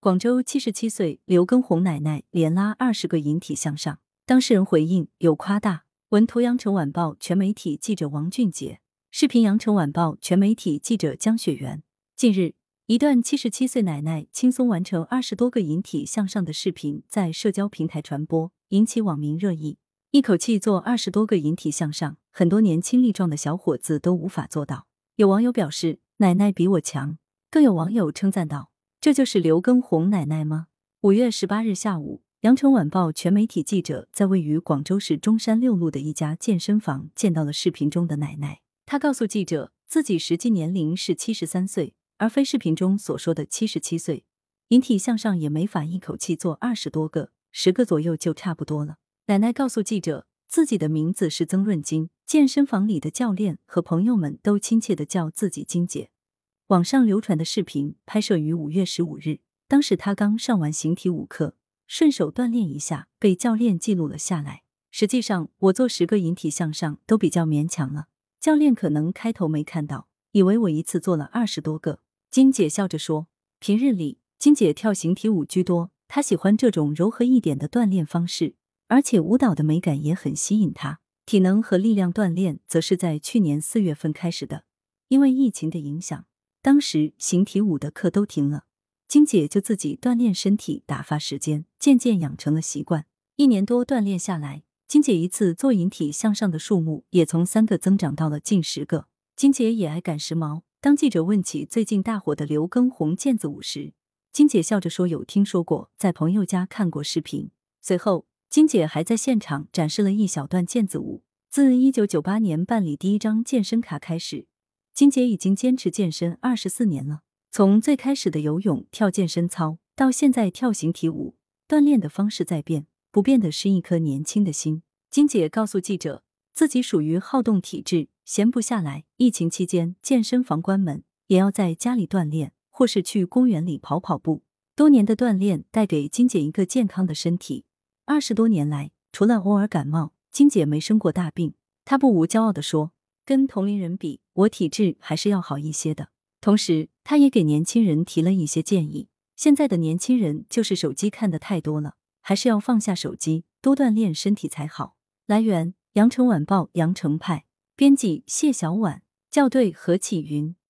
广州七十七岁刘畊宏奶奶连拉二十个引体向上，当事人回应有夸大。文图：羊城晚报全媒体记者王俊杰，视频：羊城晚报全媒体记者江雪媛。近日，一段七十七岁奶奶轻松完成二十多个引体向上的视频在社交平台传播，引起网民热议。一口气做二十多个引体向上，很多年轻力壮的小伙子都无法做到。有网友表示：“奶奶比我强。”更有网友称赞道：“这就是刘畊宏奶奶吗？”五月十八日下午。羊城晚报全媒体记者在位于广州市中山六路的一家健身房见到了视频中的奶奶。她告诉记者，自己实际年龄是七十三岁，而非视频中所说的七十七岁。引体向上也没法一口气做二十多个，十个左右就差不多了。奶奶告诉记者，自己的名字是曾润金，健身房里的教练和朋友们都亲切的叫自己金姐。网上流传的视频拍摄于五月十五日，当时她刚上完形体舞课。顺手锻炼一下，被教练记录了下来。实际上，我做十个引体向上都比较勉强了。教练可能开头没看到，以为我一次做了二十多个。金姐笑着说：“平日里，金姐跳形体舞居多，她喜欢这种柔和一点的锻炼方式，而且舞蹈的美感也很吸引她。体能和力量锻炼则是在去年四月份开始的，因为疫情的影响，当时形体舞的课都停了。”金姐就自己锻炼身体，打发时间，渐渐养成了习惯。一年多锻炼下来，金姐一次做引体向上的数目也从三个增长到了近十个。金姐也爱赶时髦。当记者问起最近大火的刘畊宏毽子舞时，金姐笑着说：“有听说过，在朋友家看过视频。”随后，金姐还在现场展示了一小段毽子舞。自一九九八年办理第一张健身卡开始，金姐已经坚持健身二十四年了。从最开始的游泳、跳健身操，到现在跳形体舞，锻炼的方式在变，不变的是一颗年轻的心。金姐告诉记者，自己属于好动体质，闲不下来。疫情期间，健身房关门，也要在家里锻炼，或是去公园里跑跑步。多年的锻炼带给金姐一个健康的身体。二十多年来，除了偶尔感冒，金姐没生过大病。她不无骄傲地说：“跟同龄人比，我体质还是要好一些的。”同时，他也给年轻人提了一些建议。现在的年轻人就是手机看的太多了，还是要放下手机，多锻炼身体才好。来源：羊城晚报羊城派，编辑：谢小婉，校对：何启云。